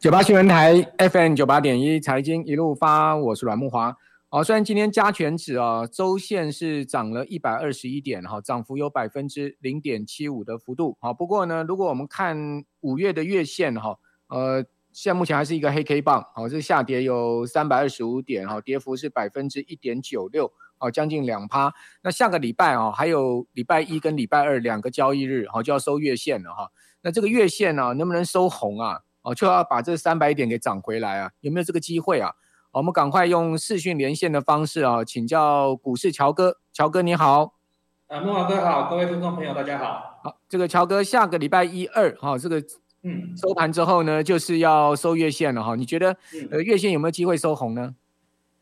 九八新闻台 FM 九八点一财经一路发，我是阮慕驊。好，虽然今天加权指啊周线是涨了一百二十一点，哈，涨幅有百分之零点七五的幅度。好，不过呢，如果我们看五月的月线哈，呃，现在目前还是一个黑 K 棒，好，这下跌有三百二十五点，哈，跌幅是百分之一点九六，好，将近两趴。那下个礼拜啊，还有礼拜一跟礼拜二两个交易日，好，就要收月线了哈。那这个月线呢，能不能收红啊？哦，就要把这三百点给涨回来啊？有没有这个机会啊？我们赶快用视讯连线的方式啊，请教股市乔哥。乔哥你好，啊，慕驊哥好，各位听众朋友大家好。好，这个乔哥下个礼拜一二，哈，这个嗯收盘之后呢，就是要收月线了哈。你觉得呃月线有没有机会收红呢？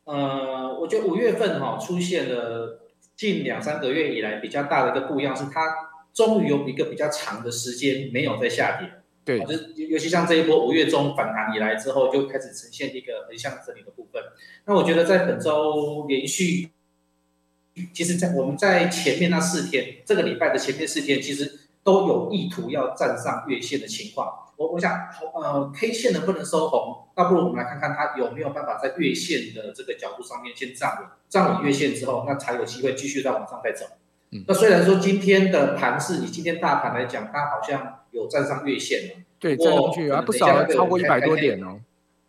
呃，我觉得五月份哈出现了近两三个月以来比较大的一个不一样，是它终于有一个比较长的时间没有在下跌。对，就是尤其像这一波五月中反弹以来之后，就开始呈现一个横向整理的部分。那我觉得在本周连续，其实，在我们在前面那四天，这个礼拜的前面四天，其实都有意图要站上月线的情况。我我想，呃，K 线能不能收红？那不如我们来看看它有没有办法在月线的这个角度上面先站稳，站稳月线之后，那才有机会继续再往上再走。嗯，那虽然说今天的盘势，以今天大盘来讲，它好像。有站上月线了，对，站上去啊，不少，超过一百多点哦。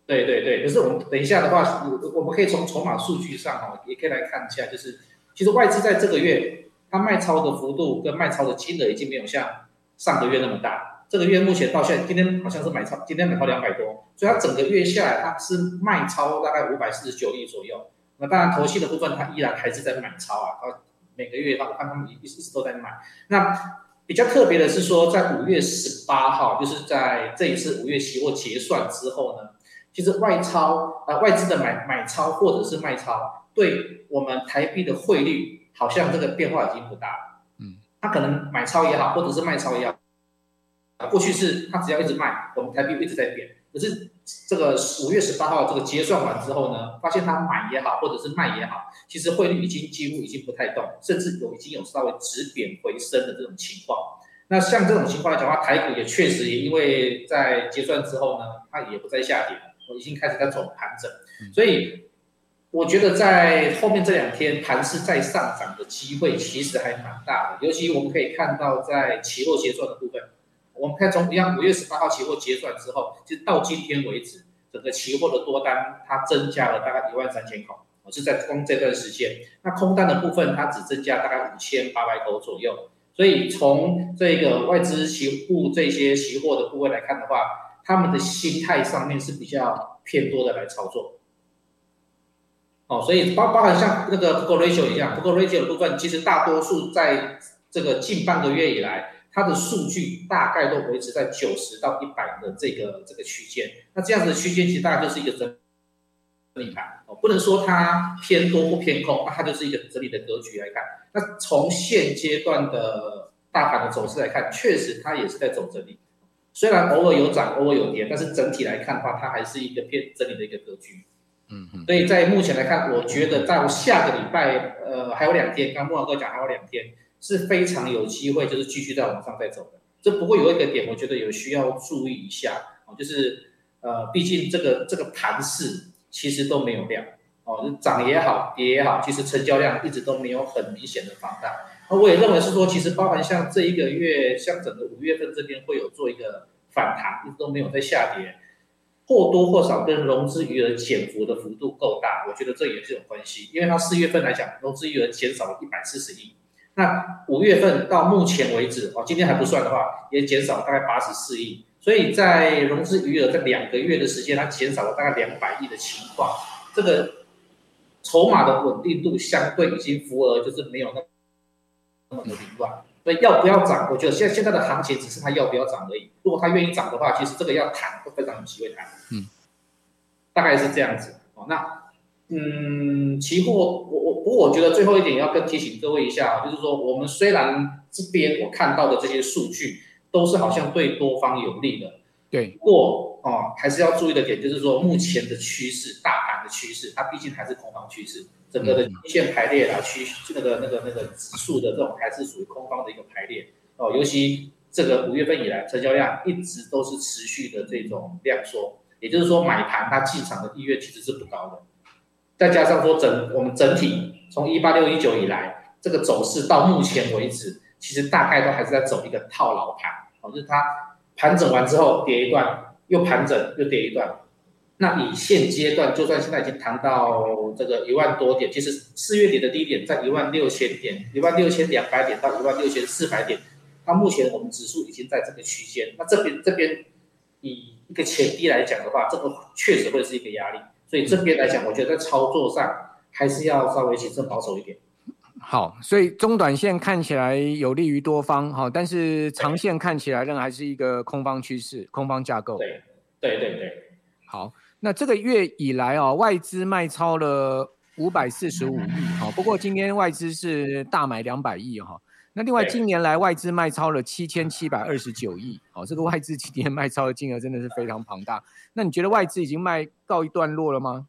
对对对，可是我们等一下的话，我我们可以从筹码数据上哈，也可以来看一下，就是其实外资在这个月它卖超的幅度跟卖超的金额已经没有像上个月那么大。这个月目前到现在，今天好像是买超，今天买超两百多，所以它整个月下来它是卖超大概五百四十九亿左右。那当然，投信的部分它依然还是在买超啊，它每个月我看他们一一直都在买。那比较特别的是说，在五月十八号，就是在这一次五月期货结算之后呢，其实外超呃外资的买买超或者是卖超，对我们台币的汇率好像这个变化已经不大了。嗯，他可能买超也好，或者是卖超也好，过去是他只要一直卖，我们台币一直在贬，可是。这个五月十八号这个结算完之后呢，发现它买也好，或者是卖也好，其实汇率已经几乎已经不太动，甚至有已经有稍微止贬回升的这种情况。那像这种情况来讲的话，台股也确实也因为在结算之后呢，它也不再下跌已经开始在走盘整。所以我觉得在后面这两天盘势再上涨的机会其实还蛮大的，尤其我们可以看到在期货结算的部分。我们看从一样，五月十八号期货结算之后，就到今天为止，整个期货的多单它增加了大概一万三千口，是在光这段时间。那空单的部分它只增加大概五千八百口左右。所以从这个外资期货这些期货的部位来看的话，他们的心态上面是比较偏多的来操作。哦，所以包包含像那个 Put Ratio 一样，Put Ratio 的部分其实大多数在这个近半个月以来。它的数据大概都维持在九十到一百的这个这个区间，那这样子的区间其实大概就是一个整理盘哦，不能说它偏多或偏空，那它就是一个整理的格局来看。那从现阶段的大盘的走势来看，确实它也是在走整理，虽然偶尔有涨，偶尔有跌，但是整体来看的话，它还是一个偏整理的一个格局。嗯嗯。所以在目前来看，我觉得到下个礼拜，呃，还有两天，刚莫老哥讲还有两天。是非常有机会，就是继续在往上再走的。这不过有一个点，我觉得有需要注意一下哦，就是呃，毕竟这个这个盘势其实都没有量哦，涨也好，跌也好，其实成交量一直都没有很明显的放大。那我也认为是说，其实包含像这一个月，像整个五月份这边会有做一个反弹，一直都没有在下跌，或多或少跟融资余额减幅的幅度够大，我觉得这也是有关系。因为它四月份来讲，融资余额减少了一百四十亿。那五月份到目前为止，哦，今天还不算的话，也减少大概八十四亿，所以在融资余额在两个月的时间，它减少了大概两百亿的情况，这个筹码的稳定度相对已经符合，就是没有那么那么的凌乱。所以要不要涨，我觉得现现在的行情只是它要不要涨而已。如果它愿意涨的话，其实这个要谈会非常有机会谈。嗯，大概是这样子。哦，那。嗯，期货我我不过我觉得最后一点要跟提醒各位一下，就是说我们虽然这边我看到的这些数据都是好像对多方有利的，对，不过哦还是要注意的点就是说目前的趋势，大盘的趋势，它毕竟还是空方趋势，整个的均线排列啊趋那个那个那个指数的这种还是属于空方的一个排列哦，尤其这个五月份以来成交量一直都是持续的这种量缩。也就是说买盘它进场的意愿其实是不高的。再加上说整我们整体从一八六一九以来这个走势到目前为止，其实大概都还是在走一个套牢盘，哦，就是它盘整完之后跌一段，又盘整又跌一段。那以现阶段，就算现在已经谈到这个一万多点，其实四月底的低点在一万六千点，一万六千两百点到一万六千四百点，那目前我们指数已经在这个区间。那这边这边以一个前低来讲的话，这个确实会是一个压力。所以这边来讲，我觉得在操作上还是要稍微谨慎保守一点。好，所以中短线看起来有利于多方，好，但是长线看起来仍然还是一个空方趋势、空方架构。对，对对对，好。那这个月以来啊，外资卖超了五百四十五亿，哈，不过今天外资是大买两百亿，哈。那另外近年来外资卖超了七千七百二十九亿，好，这个外资今天卖超的金额真的是非常庞大。那你觉得外资已经卖告一段落了吗？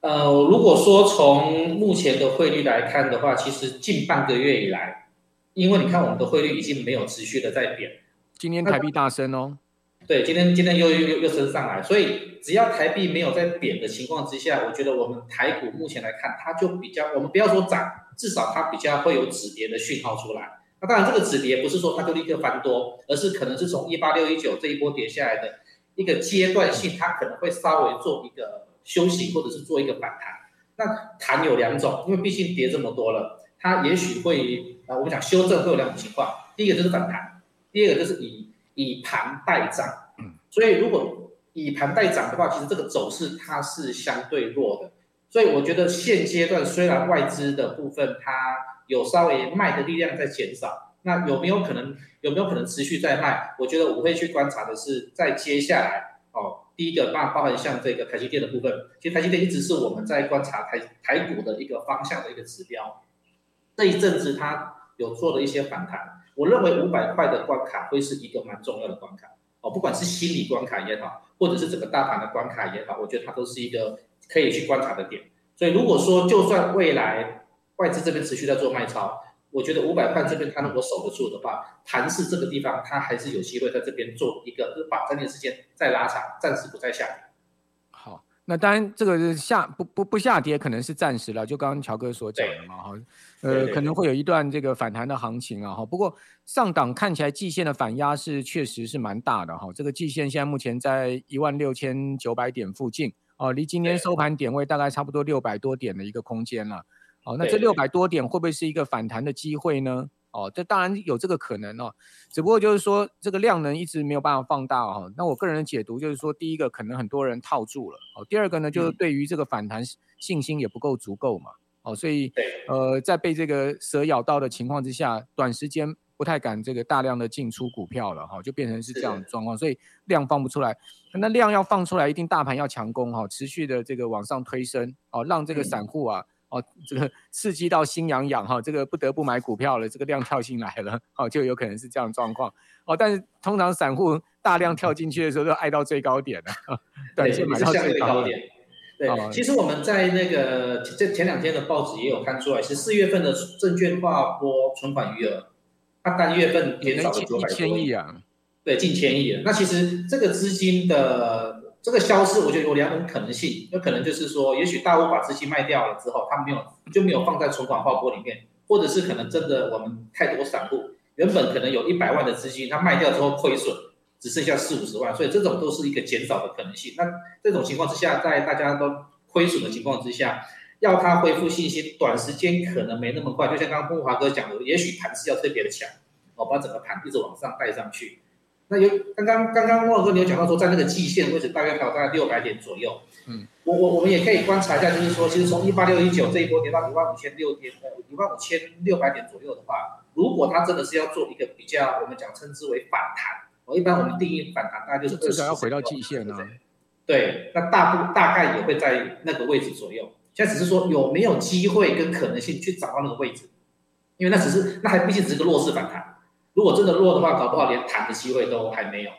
呃，如果说从目前的汇率来看的话，其实近半个月以来，因为你看我们的汇率已经没有持续的在贬，今天台币大升哦。对，今天今天又又又升上来，所以只要台币没有在贬的情况之下，我觉得我们台股目前来看，它就比较，我们不要说涨，至少它比较会有止跌的讯号出来。那当然，这个止跌不是说它就立刻翻多，而是可能是从一八六一九这一波跌下来的一个阶段性，它可能会稍微做一个休息，或者是做一个反弹。那弹有两种，因为毕竟跌这么多了，它也许会啊，我们讲修正会有两种情况，第一个就是反弹，第二个就是以。以盘带涨，所以如果以盘带涨的话，其实这个走势它是相对弱的。所以我觉得现阶段虽然外资的部分它有稍微卖的力量在减少，那有没有可能有没有可能持续在卖？我觉得我会去观察的是，在接下来哦，第一个包包含像这个台积电的部分，其实台积电一直是我们在观察台台股的一个方向的一个指标。这一阵子它有做了一些反弹。我认为五百块的关卡会是一个蛮重要的关卡哦，不管是心理关卡也好，或者是整个大盘的关卡也好，我觉得它都是一个可以去观察的点。所以如果说就算未来外资这边持续在做卖超，我觉得五百块这边它如果守得住的话，盘势这个地方它还是有机会在这边做一个，就把这段时间再拉长，暂时不再下跌。那当然，这个是下不不不下跌，可能是暂时了。就刚刚乔哥所讲的嘛，哈，呃，可能会有一段这个反弹的行情啊，哈。不过上档看起来季线的反压是确实是蛮大的哈。这个季线现在目前在一万六千九百点附近哦，离今天收盘点位大概差不多六百多点的一个空间了。哦，那这六百多点会不会是一个反弹的机会呢？哦，这当然有这个可能哦，只不过就是说这个量能一直没有办法放大哦。那我个人的解读就是说，第一个可能很多人套住了哦，第二个呢就是对于这个反弹信心也不够足够嘛。哦，所以呃，在被这个蛇咬到的情况之下，短时间不太敢这个大量的进出股票了哈，就变成是这样的状况，所以量放不出来。那量要放出来，一定大盘要强攻哈，持续的这个往上推升哦，让这个散户啊。哦，这个刺激到心痒痒哈，这个不得不买股票了，这个量跳进来了，哦，就有可能是这样的状况。哦，但是通常散户大量跳进去的时候，都爱到最高点了，短线买到最高点。对，其实我们在那个这前两天的报纸也有看出来，是四月份的证券划拨存款余额，它单月份减少了九百多亿啊，对，近千亿了。那其实这个资金的。这个消失，我觉得有两种可能性，有可能就是说，也许大户把资金卖掉了之后，他没有就没有放在存款划拨里面，或者是可能真的我们太多散户，原本可能有一百万的资金，他卖掉之后亏损，只剩下四五十万，所以这种都是一个减少的可能性。那这种情况之下，在大家都亏损的情况之下，要他恢复信心，短时间可能没那么快。就像刚刚风华哥讲的，也许盘势要特别的强，哦，把整个盘一直往上带上去。那有刚刚刚刚莫哥你有讲到说，在那个季线位置大概还有大概六百点左右。嗯，我我我们也可以观察一下，就是说，其实从一八六一九这一波跌到一万五千六点呃一万五千六百点左右的话，如果它真的是要做一个比较，我们讲称之为反弹，我一般我们定义反弹大概就是至少要回到季线呢、啊。对，那大部大概也会在那个位置左右。现在只是说有没有机会跟可能性去找到那个位置，因为那只是那还毕竟只是个弱势反弹。如果真的弱的话，搞不好连谈的机会都还没有。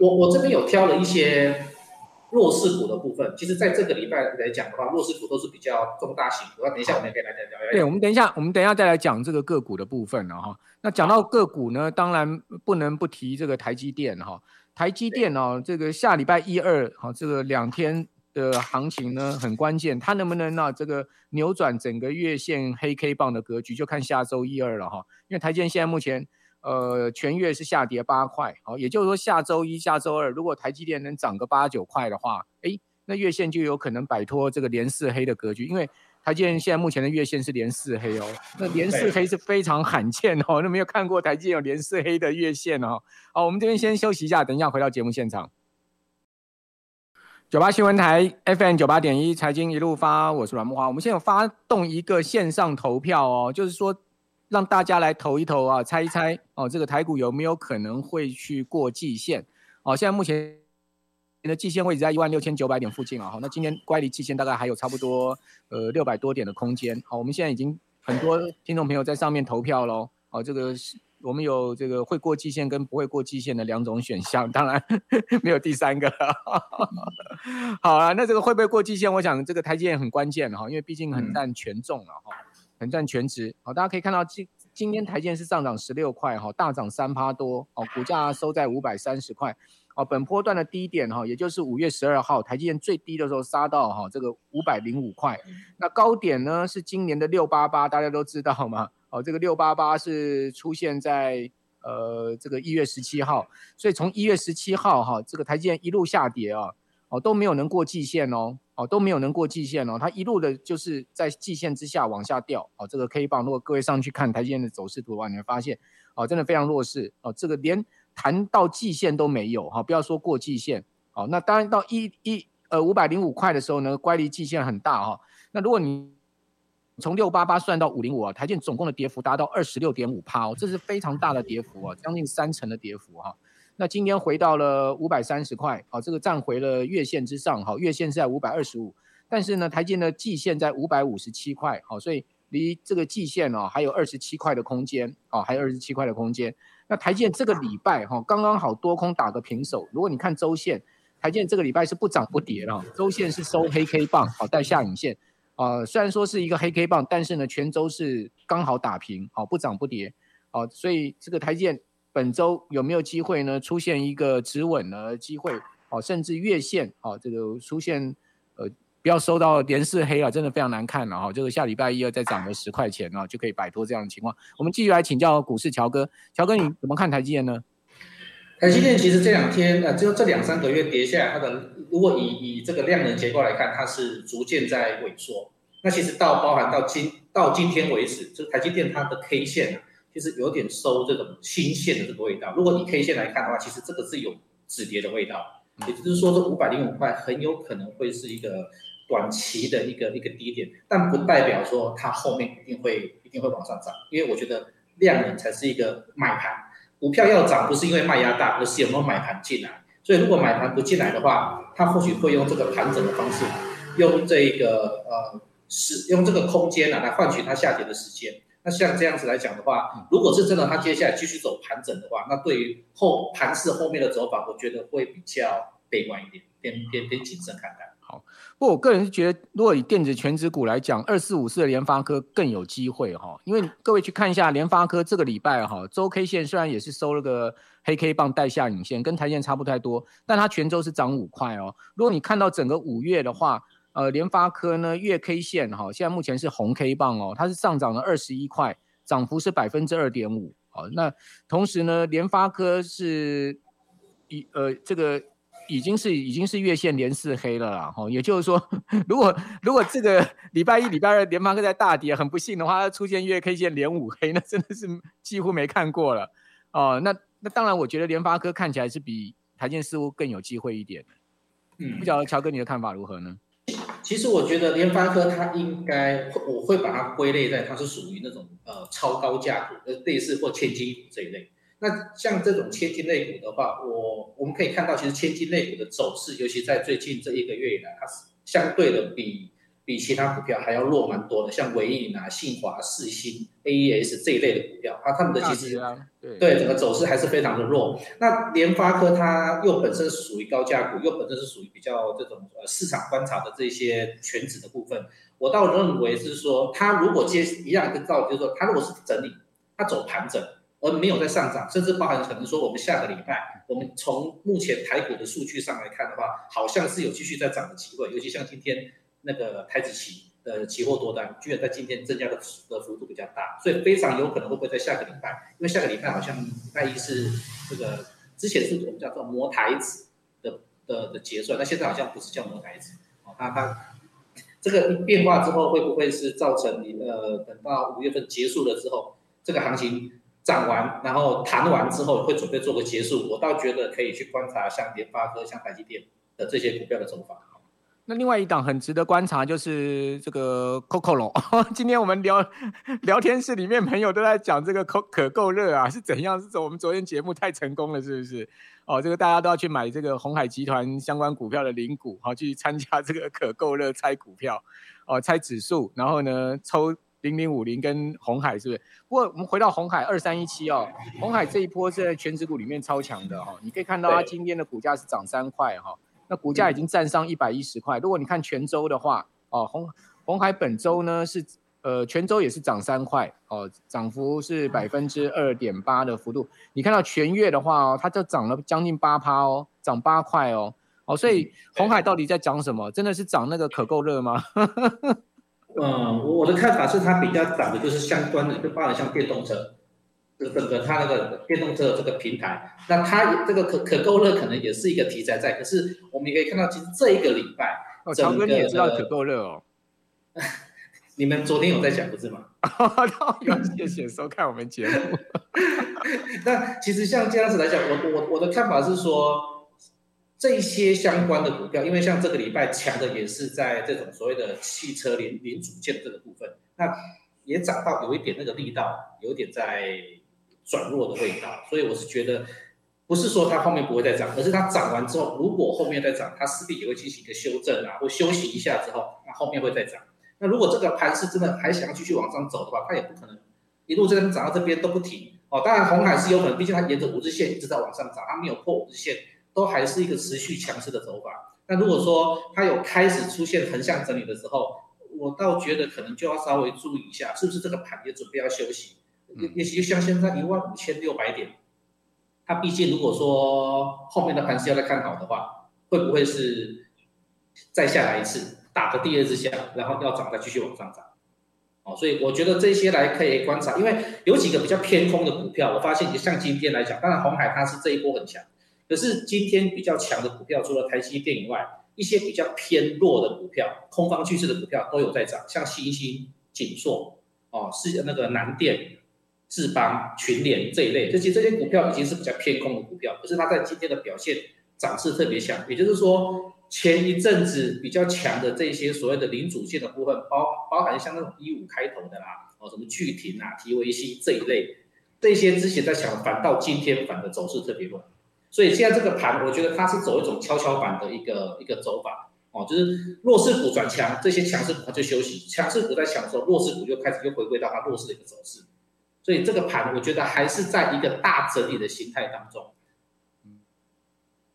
我我这边有挑了一些弱势股的部分，其实在这个礼拜来讲的话，弱势股都是比较重大型股。那等一下我们也可以来聊聊。对，我们等一下，我们等一下再来讲这个个股的部分了哈。那讲到个股呢，当然不能不提这个台积电哈。台积电哦，这个下礼拜一二好，这个两天的行情呢很关键，它能不能呢这个扭转整个月线黑 K 棒的格局，就看下周一二了哈。因为台积电现在目前呃全月是下跌八块，好，也就是说下周一、下周二，如果台积电能涨个八九块的话，哎，那月线就有可能摆脱这个连四黑的格局，因为。台积电现在目前的月线是连四黑哦，那连四黑是非常罕见哦，那没有看过台积电有连四黑的月线哦。好，我们这边先休息一下，等一下回到节目现场。九八新闻台 FM 九八点一财经一路发，我是阮木华。我们现在有发动一个线上投票哦，就是说让大家来投一投啊，猜一猜哦，这个台股有没有可能会去过季线？哦，现在目前。你的季线位置在一万六千九百点附近啊，好，那今天乖离季线大概还有差不多呃六百多点的空间，好，我们现在已经很多听众朋友在上面投票喽，哦，这个是我们有这个会过季线跟不会过季线的两种选项，当然 没有第三个了，好啊，那这个会不会过季线？我想这个台积电很关键哈，因为毕竟很占权重了哈，很占全值，好，大家可以看到今今天台积电是上涨十六块哈，大涨三趴多，哦，股价收在五百三十块。哦，本波段的低点哈，也就是五月十二号，台积电最低的时候杀到哈这个五百零五块，那高点呢是今年的六八八，大家都知道嘛。哦，这个六八八是出现在呃这个一月十七号，所以从一月十七号哈，这个台积电一路下跌啊，哦哦都没有能过季线哦，哦都没有能过季线哦，它一路的就是在季线之下往下掉。哦，这个 K 棒，如果各位上去看台积电的走势图的话，你会发现哦真的非常弱势哦，这个连。谈到季线都没有哈，不要说过季线，哦，那当然到一一呃五百零五块的时候呢，乖离季线很大哈。那如果你从六八八算到五零五啊，台积总共的跌幅达到二十六点五趴哦，这是非常大的跌幅啊，将近三成的跌幅哈。那今天回到了五百三十块，好，这个站回了月线之上，好，月线是在五百二十五，但是呢，台积的季线在五百五十七块，好，所以离这个季线哦还有二十七块的空间，哦，还有二十七块的空间。那台积这个礼拜哈，刚刚好多空打个平手。如果你看周线，台积这个礼拜是不涨不跌了，周线是收黑 K 棒，好带下影线。啊，虽然说是一个黑 K 棒，但是呢，全周是刚好打平，好不涨不跌。好，所以这个台积本周有没有机会呢？出现一个止稳的机会，好，甚至月线，哦，这个出现呃。不要收到连四黑啊，真的非常难看了哈。这个下礼拜一要再涨个十块钱啊，就可以摆脱这样的情况。我们继续来请教股市乔哥，乔哥你怎么看台积电呢？台积电其实这两天呃，就这两三个月跌下来，它的如果以以这个量能结构来看，它是逐渐在萎缩。那其实到包含到今到今天为止，就台积电它的 K 线啊，其实有点收这种新线的这个味道。如果以 K 线来看的话，其实这个是有止跌的味道，也就是说这五百零五块很有可能会是一个。短期的一个一个低点，但不代表说它后面一定会一定会往上涨，因为我觉得量能才是一个买盘，股票要涨不是因为卖压大，而是有没有买盘进来。所以如果买盘不进来的话，它或许会用这个盘整的方式，用这个呃使用这个空间啊来换取它下跌的时间。那像这样子来讲的话，如果是真的它接下来继续走盘整的话，那对于后盘势后面的走法，我觉得会比较悲观一点，偏偏偏谨慎看待。好，不过我个人是觉得，如果以电子权值股来讲，二四五四的联发科更有机会哈，因为各位去看一下联发科这个礼拜哈，周 K 线虽然也是收了个黑 K 棒带下影线，跟台线差不太多，但它全周是涨五块哦。如果你看到整个五月的话，呃，联发科呢月 K 线哈，现在目前是红 K 棒哦，它是上涨了二十一块，涨幅是百分之二点五。好，那同时呢，联发科是已呃这个。已经是已经是月线连四黑了啦，哈，也就是说，如果如果这个礼拜一、礼拜二联发科在大跌，很不幸的话，它出现月 K 线连五黑，那真的是几乎没看过了，哦，那那当然，我觉得联发科看起来是比台积似乎更有机会一点，嗯，不晓得乔哥你的看法如何呢？其实我觉得联发科它应该，我会把它归类在它是属于那种呃超高价股，呃类似或千金股这一类。那像这种千金类股的话，我我们可以看到，其实千金类股的走势，尤其在最近这一个月以来，它是相对的比比其他股票还要弱蛮多的。像纬颖啊、信华、世新、AES 这一类的股票，它他们的其实对对整个走势还是非常的弱。那联发科它又本身是属于高价股，又本身是属于比较这种呃市场观察的这些全指的部分，我倒认为是说，它如果接一样的道理，就是说它如果是整理，它走盘整。而没有在上涨，甚至包含可能说我们下个礼拜，我们从目前台股的数据上来看的话，好像是有继续在涨的机会，尤其像今天那个台子期的期货多单，居然在今天增加的的幅度比较大，所以非常有可能会不会在下个礼拜，因为下个礼拜好像礼拜一是这个之前是我们叫做磨台子的的的结算，那现在好像不是叫磨台子，哦，它它这个变化之后会不会是造成你呃等到五月份结束了之后，这个行情？涨完，然后谈完之后会准备做个结束，我倒觉得可以去观察像联发科、像台积电的这些股票的走法。那另外一档很值得观察就是这个 COCO 龙。今天我们聊 聊天室里面朋友都在讲这个可可够热啊是怎样？是我们昨天节目太成功了，是不是？哦，这个大家都要去买这个鸿海集团相关股票的零股，好去参加这个 可购热猜股票，哦猜指数，然后呢抽。零零五零跟鸿海是不是？不过我们回到鸿海二三一七哦，鸿海这一波是在权值股里面超强的哈、哦。你可以看到它今天的股价是涨三块哈、哦，那股价已经站上一百一十块。如果你看泉州的话哦，红红海本周呢是呃泉州也是涨三块哦，涨幅是百分之二点八的幅度。你看到全月的话哦，它就涨了将近八趴哦，涨八块哦哦，所以红海到底在涨什么？真的是涨那个可购热吗？嗯，我的看法是，它比较涨的就是相关的，就发展像电动车，这整个它那个电动车的这个平台，那它这个可可购热可能也是一个题材在。可是我们也可以看到，其实这一个礼拜，哦，强哥你也知道可购热哦，你们昨天有在讲不是吗？有谢谢收看我们节目。那其实像这样子来讲，我我我的看法是说。这些相关的股票，因为像这个礼拜强的也是在这种所谓的汽车零零组件这个部分，那也涨到有一点那个力道，有点在转弱的味道，所以我是觉得，不是说它后面不会再涨，而是它涨完之后，如果后面再涨，它势必也会进行一个修正啊，或休息一下之后，那后面会再涨。那如果这个盘是真的还想要继续往上走的话，它也不可能一路这边涨到这边都不停哦。当然，红海是有可能，毕竟它沿着五日线一直在往上涨，它没有破五日线。都还是一个持续强势的走法。那如果说它有开始出现横向整理的时候，我倒觉得可能就要稍微注意一下，是不是这个盘也准备要休息？也也许像现在一万五千六百点，它毕竟如果说后面的盘是要再看好的话，会不会是再下来一次，打个第二支下，然后要涨再继续往上涨？哦，所以我觉得这些来可以观察，因为有几个比较偏空的股票，我发现像今天来讲，当然红海它是这一波很强。可是今天比较强的股票，除了台积电以外，一些比较偏弱的股票，空方趋势的股票都有在涨，像新兴、景硕，哦，是那个南电、智邦、群联这一类，这些这些股票已经是比较偏空的股票，可是它在今天的表现涨势特别强，也就是说，前一阵子比较强的这些所谓的零组件的部分，包包含像那种一五开头的啦，哦，什么巨停啊、TVC 这一类，这些之前在强，反倒今天反的走势特别弱。所以现在这个盘，我觉得它是走一种跷跷板的一个一个走法哦，就是弱势股转强，这些强势股它就休息；强势股在强的时候，弱势股就开始又回归到它弱势的一个走势。所以这个盘，我觉得还是在一个大整理的形态当中。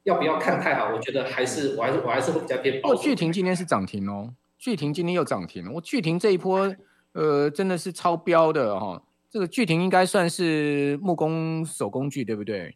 要不要看太好？我觉得还是，我还是我还是会比较偏保守。哦，聚腾今天是涨停哦，巨停今天又涨停了。我巨停这一波，呃，真的是超标的哈、哦。这个巨停应该算是木工手工具，对不对？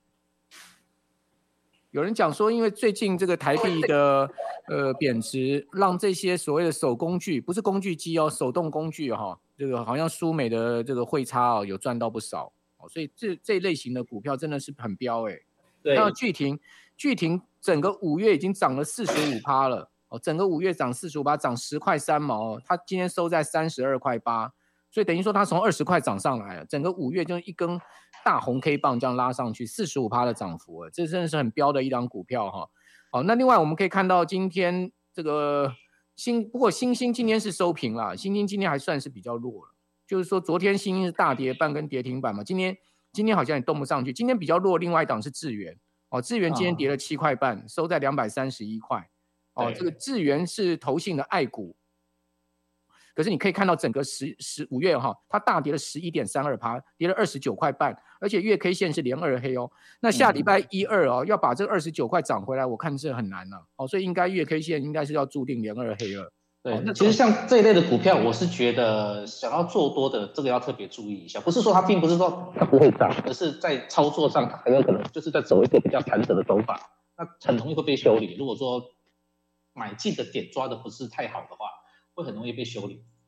有人讲说，因为最近这个台币的呃贬值，让这些所谓的手工具，不是工具机哦，手动工具哈、哦，这个好像苏美的这个汇差哦，有赚到不少哦，所以这这类型的股票真的是很彪哎。对。那巨停，巨停整个五月已经涨了四十五趴了哦，整个五月涨四十五趴，涨十块三毛，它今天收在三十二块八。所以等于说，它从二十块涨上来了，整个五月就一根大红 K 棒这样拉上去，四十五趴的涨幅啊，这真的是很彪的一档股票哈。好，那另外我们可以看到，今天这个新不过新兴今天是收平了，新兴今天还算是比较弱了，就是说昨天新兴是大跌半根跌停板嘛，今天今天好像也动不上去，今天比较弱。另外一档是智源哦，智源今天跌了七块半，哦、收在两百三十一块。哦，这个智源是投信的爱股。可是你可以看到整个十十五月哈，它大跌了十一点三二趴，跌了二十九块半，而且月 K 线是连二黑哦。那下礼拜一二哦，要把这二十九块涨回来，我看是很难了哦，所以应该月 K 线应该是要注定连二黑了。对，那其实像这一类的股票，我是觉得想要做多的，这个要特别注意一下。不是说它并不是说它不会涨，而是在操作上它很有可能就是在走一个比较盘整的走法，那很容易会被修理。如果说买进的点抓的不是太好的话，会很容易被修理。